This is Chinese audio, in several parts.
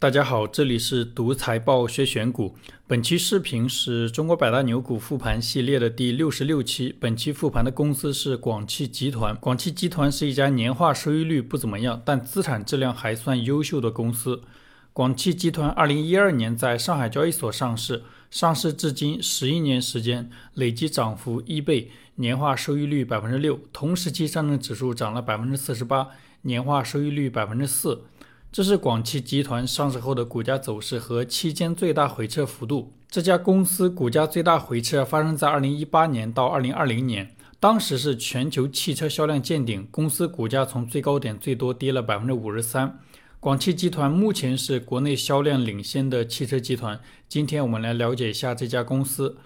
大家好，这里是读财报学选股。本期视频是中国百大牛股复盘系列的第六十六期。本期复盘的公司是广汽集团。广汽集团是一家年化收益率不怎么样，但资产质量还算优秀的公司。广汽集团二零一二年在上海交易所上市，上市至今十一年时间，累计涨幅一倍，年化收益率百分之六。同时期上证指数涨了百分之四十八，年化收益率百分之四。这是广汽集团上市后的股价走势和期间最大回撤幅度。这家公司股价最大回撤发生在二零一八年到二零二零年，当时是全球汽车销量见顶，公司股价从最高点最多跌了百分之五十三。广汽集团目前是国内销量领先的汽车集团。今天我们来了解一下这家公司。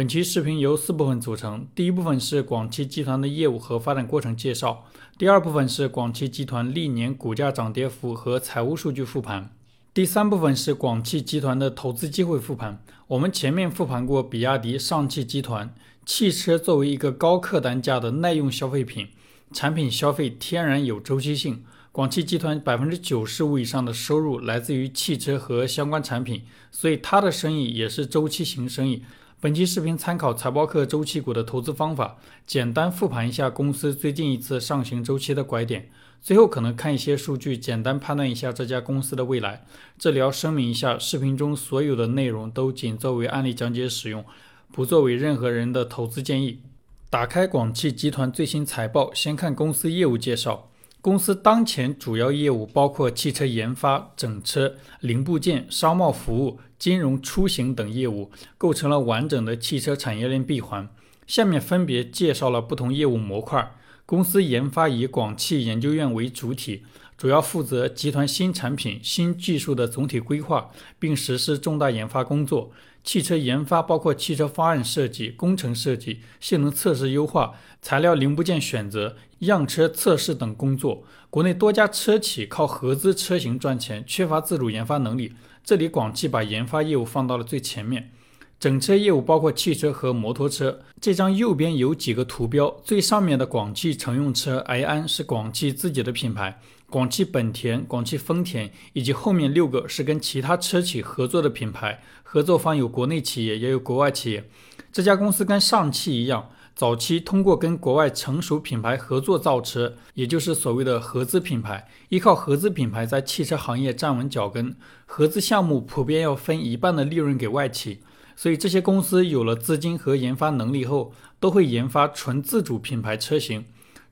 本期视频由四部分组成，第一部分是广汽集团的业务和发展过程介绍，第二部分是广汽集团历年股价涨跌幅和财务数据复盘，第三部分是广汽集团的投资机会复盘。我们前面复盘过比亚迪、上汽集团，汽车作为一个高客单价的耐用消费品，产品消费天然有周期性。广汽集团百分之九十五以上的收入来自于汽车和相关产品，所以它的生意也是周期型生意。本期视频参考财报课周期股的投资方法，简单复盘一下公司最近一次上行周期的拐点，最后可能看一些数据，简单判断一下这家公司的未来。这里要声明一下，视频中所有的内容都仅作为案例讲解使用，不作为任何人的投资建议。打开广汽集团最新财报，先看公司业务介绍。公司当前主要业务包括汽车研发、整车、零部件、商贸服务、金融、出行等业务，构成了完整的汽车产业链闭环。下面分别介绍了不同业务模块。公司研发以广汽研究院为主体，主要负责集团新产品、新技术的总体规划，并实施重大研发工作。汽车研发包括汽车方案设计、工程设计、性能测试优化、材料零部件选择、样车测试等工作。国内多家车企靠合资车型赚钱，缺乏自主研发能力。这里广汽把研发业务放到了最前面。整车业务包括汽车和摩托车。这张右边有几个图标，最上面的广汽乘用车埃安是广汽自己的品牌，广汽本田、广汽丰田以及后面六个是跟其他车企合作的品牌，合作方有国内企业也有国外企业。这家公司跟上汽一样，早期通过跟国外成熟品牌合作造车，也就是所谓的合资品牌，依靠合资品牌在汽车行业站稳脚跟。合资项目普遍要分一半的利润给外企。所以这些公司有了资金和研发能力后，都会研发纯自主品牌车型。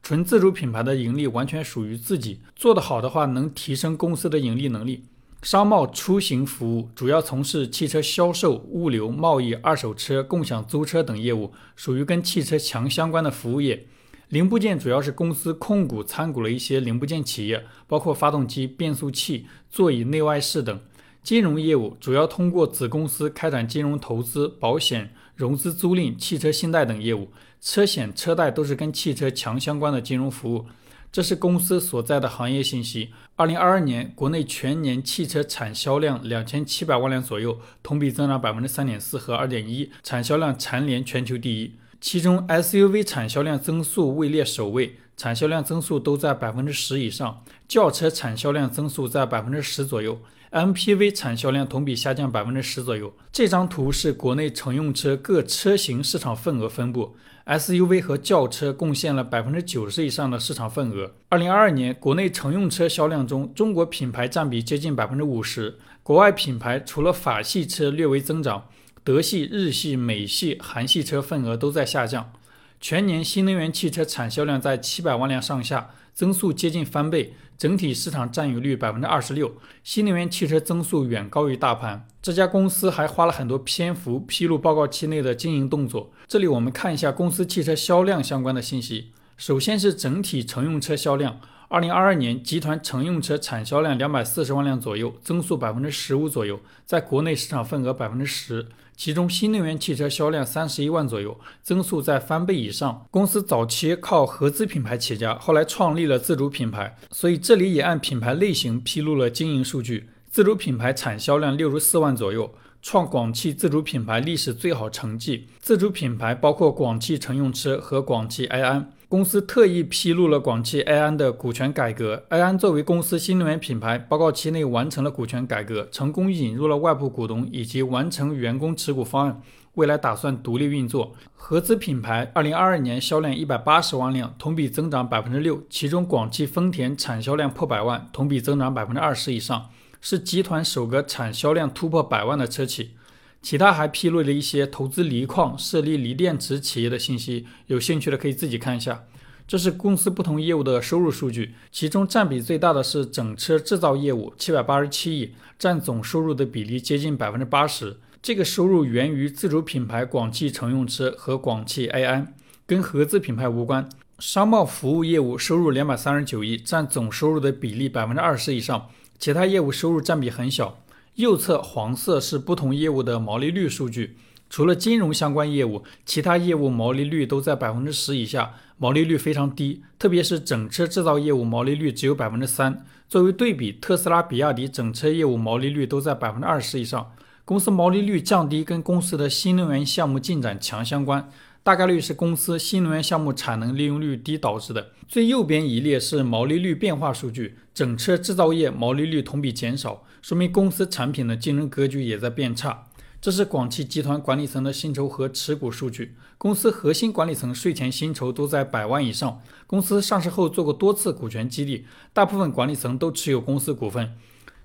纯自主品牌的盈利完全属于自己，做得好的话能提升公司的盈利能力。商贸出行服务主要从事汽车销售、物流、贸易、二手车、共享租车等业务，属于跟汽车强相关的服务业。零部件主要是公司控股参股了一些零部件企业，包括发动机、变速器、座椅内外饰等。金融业务主要通过子公司开展金融投资、保险、融资、租赁、汽车信贷等业务，车险、车贷都是跟汽车强相关的金融服务。这是公司所在的行业信息。二零二二年国内全年汽车产销量两千七百万辆左右，同比增长百分之三点四和二点一，产销量蝉联全球第一。其中 SUV 产销量增速位列首位，产销量增速都在百分之十以上，轿车产销量增速在百分之十左右。MPV 产销量同比下降百分之十左右。这张图是国内乘用车各车型市场份额分布，SUV 和轿车贡献了百分之九十以上的市场份额。二零二二年国内乘用车销量中，中国品牌占比接近百分之五十，国外品牌除了法系车略微增长，德系、日系、美系、韩系车份额都在下降。全年新能源汽车产销量在七百万辆上下，增速接近翻倍。整体市场占有率百分之二十六，新能源汽车增速远高于大盘。这家公司还花了很多篇幅披露报告期内的经营动作。这里我们看一下公司汽车销量相关的信息。首先是整体乘用车销量。二零二二年，集团乘用车产销量两百四十万辆左右，增速百分之十五左右，在国内市场份额百分之十。其中，新能源汽车销量三十一万左右，增速在翻倍以上。公司早期靠合资品牌起家，后来创立了自主品牌，所以这里也按品牌类型披露了经营数据。自主品牌产销量六十四万左右。创广汽自主品牌历史最好成绩。自主品牌包括广汽乘用车和广汽埃安。公司特意披露了广汽埃安的股权改革。埃安作为公司新能源品牌，报告期内完成了股权改革，成功引入了外部股东，以及完成员工持股方案。未来打算独立运作。合资品牌二零二二年销量一百八十万辆，同比增长百分之六，其中广汽丰田产销量破百万，同比增长百分之二十以上，是集团首个产销量突破百万的车企。其他还披露了一些投资锂矿、设立锂电池企业的信息，有兴趣的可以自己看一下。这是公司不同业务的收入数据，其中占比最大的是整车制造业务，七百八十七亿，占总收入的比例接近百分之八十。这个收入源于自主品牌广汽乘用车和广汽埃安，跟合资品牌无关。商贸服务业务收入两百三十九亿，占总收入的比例百分之二十以上，其他业务收入占比很小。右侧黄色是不同业务的毛利率数据，除了金融相关业务，其他业务毛利率都在百分之十以下，毛利率非常低。特别是整车制造业务毛利率只有百分之三。作为对比，特斯拉、比亚迪整车业务毛利率都在百分之二十以上。公司毛利率降低跟公司的新能源项目进展强相关，大概率是公司新能源项目产能利用率低导致的。最右边一列是毛利率变化数据，整车制造业毛利率同比减少。说明公司产品的竞争格局也在变差。这是广汽集团管理层的薪酬和持股数据。公司核心管理层税前薪酬都在百万以上。公司上市后做过多次股权激励，大部分管理层都持有公司股份。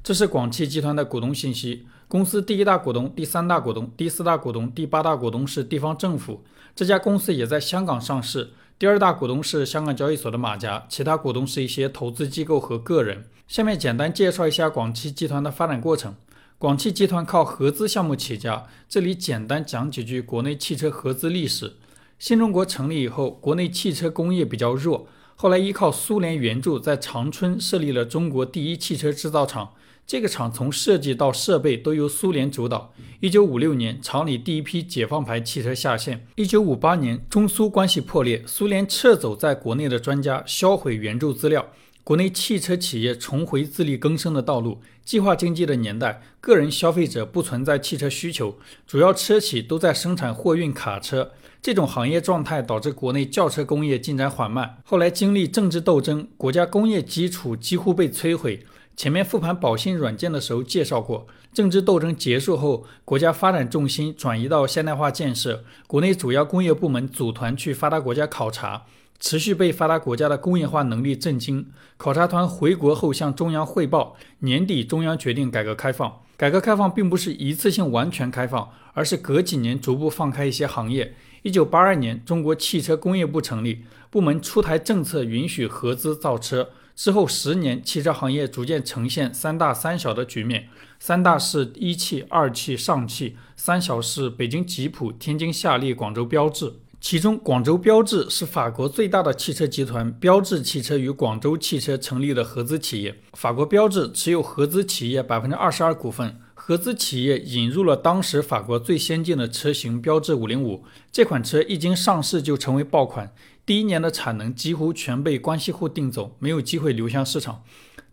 这是广汽集团的股东信息。公司第一大股东、第三大股东、第四大股东、第八大股东是地方政府。这家公司也在香港上市。第二大股东是香港交易所的马甲，其他股东是一些投资机构和个人。下面简单介绍一下广汽集团的发展过程。广汽集团靠合资项目起家，这里简单讲几句国内汽车合资历史。新中国成立以后，国内汽车工业比较弱，后来依靠苏联援助，在长春设立了中国第一汽车制造厂。这个厂从设计到设备都由苏联主导。一九五六年，厂里第一批解放牌汽车下线。一九五八年，中苏关系破裂，苏联撤走在国内的专家，销毁援助资料，国内汽车企业重回自力更生的道路。计划经济的年代，个人消费者不存在汽车需求，主要车企都在生产货运卡车。这种行业状态导致国内轿车工业进展缓慢。后来经历政治斗争，国家工业基础几乎被摧毁。前面复盘宝信软件的时候介绍过，政治斗争结束后，国家发展重心转移到现代化建设，国内主要工业部门组团去发达国家考察，持续被发达国家的工业化能力震惊。考察团回国后向中央汇报，年底中央决定改革开放。改革开放并不是一次性完全开放，而是隔几年逐步放开一些行业。一九八二年，中国汽车工业部成立，部门出台政策，允许合资造车。之后十年，汽车行业逐渐呈现三大三小的局面。三大是一汽、二汽、上汽；三小是北京吉普、天津夏利、广州标致。其中，广州标致是法国最大的汽车集团，标致汽车与广州汽车成立的合资企业。法国标致持有合资企业百分之二十二股份。合资企业引入了当时法国最先进的车型标致五零五，这款车一经上市就成为爆款。第一年的产能几乎全被关系户订走，没有机会流向市场。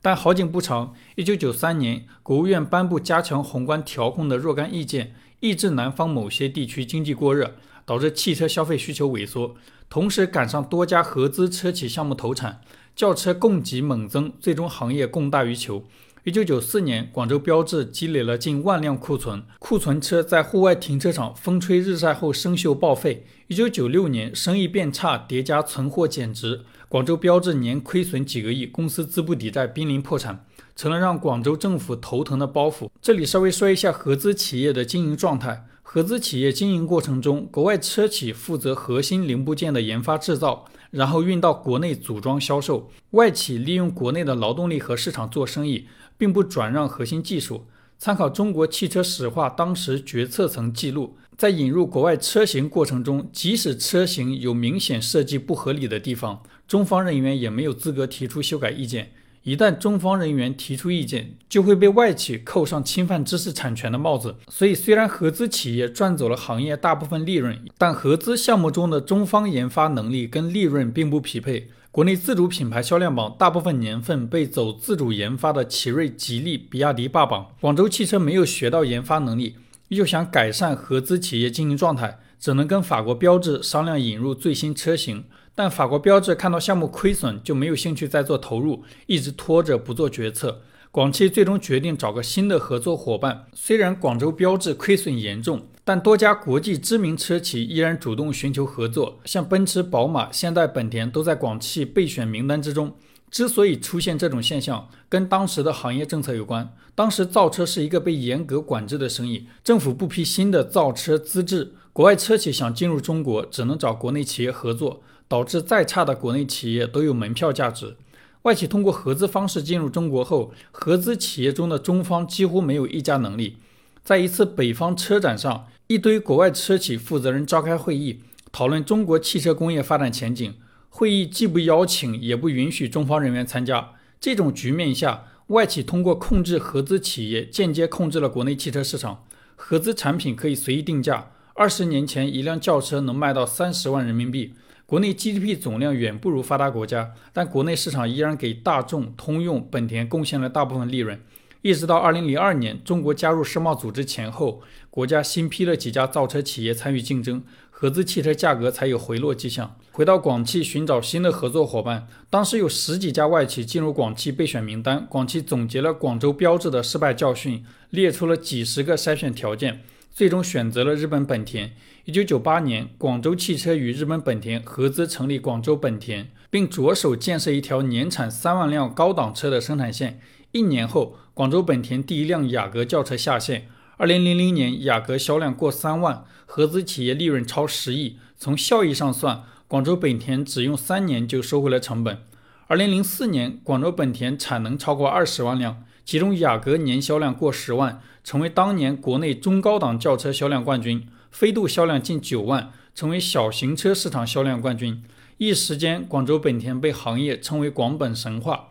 但好景不长，一九九三年，国务院颁布加强宏观调控的若干意见，抑制南方某些地区经济过热，导致汽车消费需求萎缩。同时赶上多家合资车企项目投产，轿车供给猛增，最终行业供大于求。一九九四年，广州标志积累了近万辆库存，库存车在户外停车场风吹日晒后生锈报废。一九九六年，生意变差，叠加存货减值，广州标志年亏损几个亿，公司资不抵债，濒临破产，成了让广州政府头疼的包袱。这里稍微说一下合资企业的经营状态。合资企业经营过程中，国外车企负责核心零部件的研发制造，然后运到国内组装销售，外企利用国内的劳动力和市场做生意。并不转让核心技术。参考中国汽车石化，当时决策层记录，在引入国外车型过程中，即使车型有明显设计不合理的地方，中方人员也没有资格提出修改意见。一旦中方人员提出意见，就会被外企扣上侵犯知识产权的帽子。所以，虽然合资企业赚走了行业大部分利润，但合资项目中的中方研发能力跟利润并不匹配。国内自主品牌销量榜大部分年份被走自主研发的奇瑞、吉利、比亚迪霸榜。广州汽车没有学到研发能力，又想改善合资企业经营状态，只能跟法国标致商量引入最新车型。但法国标致看到项目亏损，就没有兴趣再做投入，一直拖着不做决策。广汽最终决定找个新的合作伙伴。虽然广州标致亏损严重，但多家国际知名车企依然主动寻求合作，像奔驰、宝马、现代、本田都在广汽备选名单之中。之所以出现这种现象，跟当时的行业政策有关。当时造车是一个被严格管制的生意，政府不批新的造车资质，国外车企想进入中国，只能找国内企业合作，导致再差的国内企业都有门票价值。外企通过合资方式进入中国后，合资企业中的中方几乎没有一家能力。在一次北方车展上，一堆国外车企负责人召开会议，讨论中国汽车工业发展前景。会议既不邀请，也不允许中方人员参加。这种局面下，外企通过控制合资企业，间接控制了国内汽车市场。合资产品可以随意定价。二十年前，一辆轿车能卖到三十万人民币。国内 GDP 总量远不如发达国家，但国内市场依然给大众、通用、本田贡献了大部分利润。一直到2002年，中国加入世贸组织前后，国家新批了几家造车企业参与竞争，合资汽车价格才有回落迹象。回到广汽寻找新的合作伙伴，当时有十几家外企进入广汽备选名单。广汽总结了广州标志的失败教训，列出了几十个筛选条件。最终选择了日本本田。一九九八年，广州汽车与日本本田合资成立广州本田，并着手建设一条年产三万辆高档车的生产线。一年后，广州本田第一辆雅阁轿车下线。二零零零年，雅阁销量过三万，合资企业利润超十亿。从效益上算，广州本田只用三年就收回了成本。二零零四年，广州本田产能超过二十万辆，其中雅阁年销量过十万。成为当年国内中高档轿车销量冠军，飞度销量近九万，成为小型车市场销量冠军。一时间，广州本田被行业称为“广本神话”。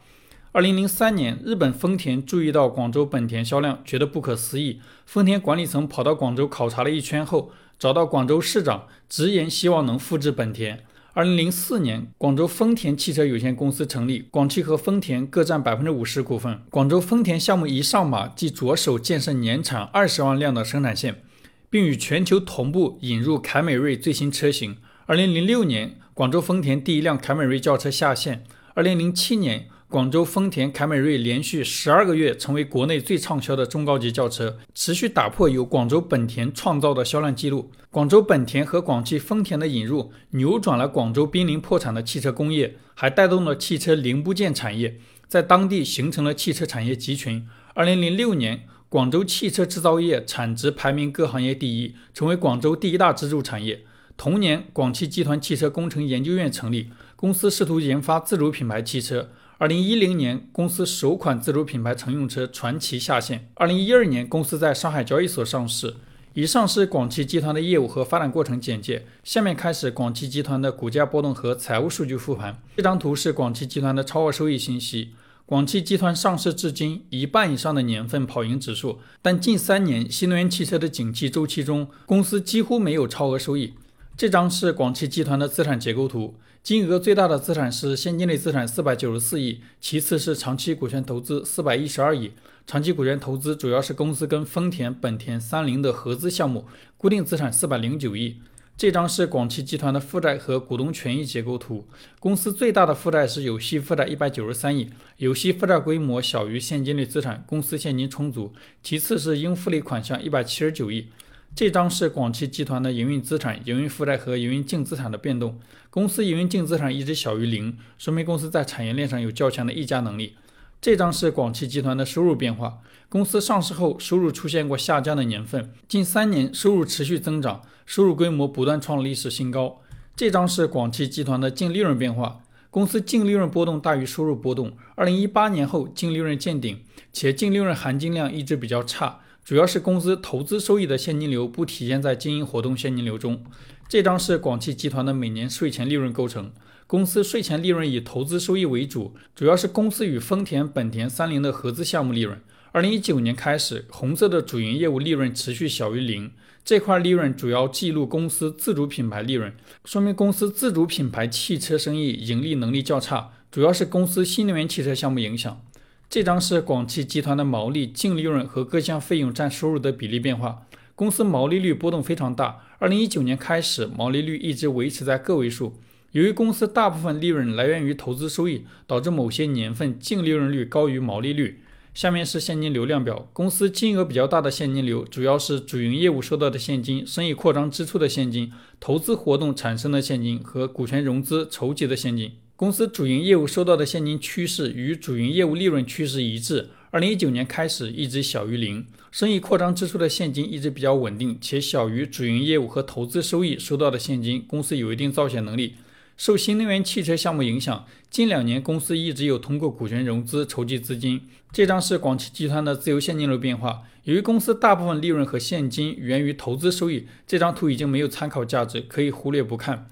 二零零三年，日本丰田注意到广州本田销量，觉得不可思议。丰田管理层跑到广州考察了一圈后，找到广州市长，直言希望能复制本田。二零零四年，广州丰田汽车有限公司成立，广汽和丰田各占百分之五十股份。广州丰田项目一上马，即着手建设年产二十万辆的生产线，并与全球同步引入凯美瑞最新车型。二零零六年，广州丰田第一辆凯美瑞轿车下线。二零零七年。广州丰田凯美瑞连续十二个月成为国内最畅销的中高级轿车，持续打破由广州本田创造的销量记录。广州本田和广汽丰田的引入，扭转了广州濒临破产的汽车工业，还带动了汽车零部件产业，在当地形成了汽车产业集群。二零零六年，广州汽车制造业产值排名各行业第一，成为广州第一大支柱产业。同年，广汽集团汽车工程研究院成立，公司试图研发自主品牌汽车。二零一零年，公司首款自主品牌乘用车传祺下线。二零一二年，公司在上海交易所上市。以上是广汽集团的业务和发展过程简介。下面开始广汽集团的股价波动和财务数据复盘。这张图是广汽集团的超额收益信息。广汽集团上市至今，一半以上的年份跑赢指数，但近三年新能源汽车的景气周期中，公司几乎没有超额收益。这张是广汽集团的资产结构图。金额最大的资产是现金类资产四百九十四亿，其次是长期股权投资四百一十二亿。长期股权投资主要是公司跟丰田、本田、三菱的合资项目。固定资产四百零九亿。这张是广汽集团的负债和股东权益结构图。公司最大的负债是有息负债一百九十三亿，有息负债规模小于现金类资产，公司现金充足。其次是应付类款项一百七十九亿。这张是广汽集团的营运资产、营运负债和营运净资产的变动。公司营运净资产一直小于零，说明公司在产业链上有较强的议价能力。这张是广汽集团的收入变化。公司上市后收入出现过下降的年份，近三年收入持续增长，收入规模不断创历史新高。这张是广汽集团的净利润变化。公司净利润波动大于收入波动。二零一八年后净利润见顶，且净利润含金量一直比较差。主要是公司投资收益的现金流不体现在经营活动现金流中。这张是广汽集团的每年税前利润构成。公司税前利润以投资收益为主，主要是公司与丰田、本田、三菱的合资项目利润。二零一九年开始，红色的主营业务利润持续小于零，这块利润主要记录公司自主品牌利润，说明公司自主品牌汽车生意盈利能力较差，主要是公司新能源汽车项目影响。这张是广汽集团的毛利、净利润和各项费用占收入的比例变化。公司毛利率波动非常大，二零一九年开始，毛利率一直维持在个位数。由于公司大部分利润来源于投资收益，导致某些年份净利润率高于毛利率。下面是现金流量表，公司金额比较大的现金流主要是主营业务收到的现金、生意扩张支出的现金、投资活动产生的现金和股权融资筹集的现金。公司主营业务收到的现金趋势与主营业务利润趋势一致，二零一九年开始一直小于零。生意扩张支出的现金一直比较稳定，且小于主营业务和投资收益收到的现金。公司有一定造血能力。受新能源汽车项目影响，近两年公司一直有通过股权融资筹集资金。这张是广汽集团的自由现金流变化。由于公司大部分利润和现金源于投资收益，这张图已经没有参考价值，可以忽略不看。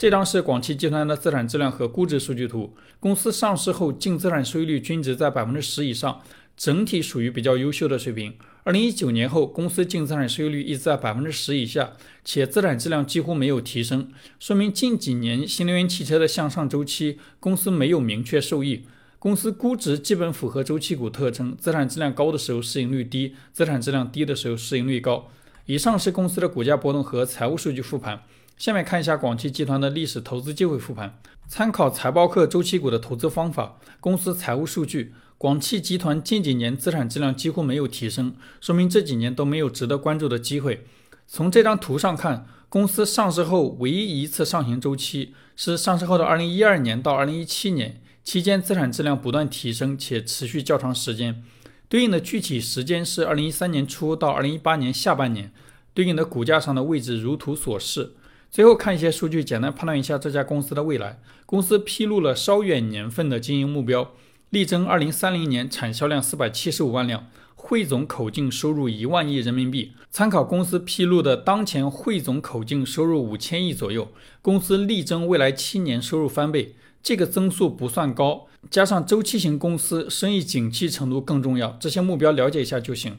这张是广汽集团的资产质量和估值数据图。公司上市后净资产收益率均值在百分之十以上，整体属于比较优秀的水平。二零一九年后，公司净资产收益率一直在百分之十以下，且资产质量几乎没有提升，说明近几年新能源汽车的向上周期，公司没有明确受益。公司估值基本符合周期股特征，资产质量高的时候市盈率低，资产质量低的时候市盈率高。以上是公司的股价波动和财务数据复盘。下面看一下广汽集团的历史投资机会复盘，参考财报课周期股的投资方法，公司财务数据。广汽集团近几年资产质量几乎没有提升，说明这几年都没有值得关注的机会。从这张图上看，公司上市后唯一一次上行周期是上市后的2012年到2017年，期间资产质量不断提升且持续较长时间。对应的具体时间是2013年初到2018年下半年，对应的股价上的位置如图所示。最后看一些数据，简单判断一下这家公司的未来。公司披露了稍远年份的经营目标。力争二零三零年产销量四百七十五万辆，汇总口径收入一万亿人民币。参考公司披露的当前汇总口径收入五千亿左右，公司力争未来七年收入翻倍，这个增速不算高。加上周期型公司生意景气程度更重要，这些目标了解一下就行。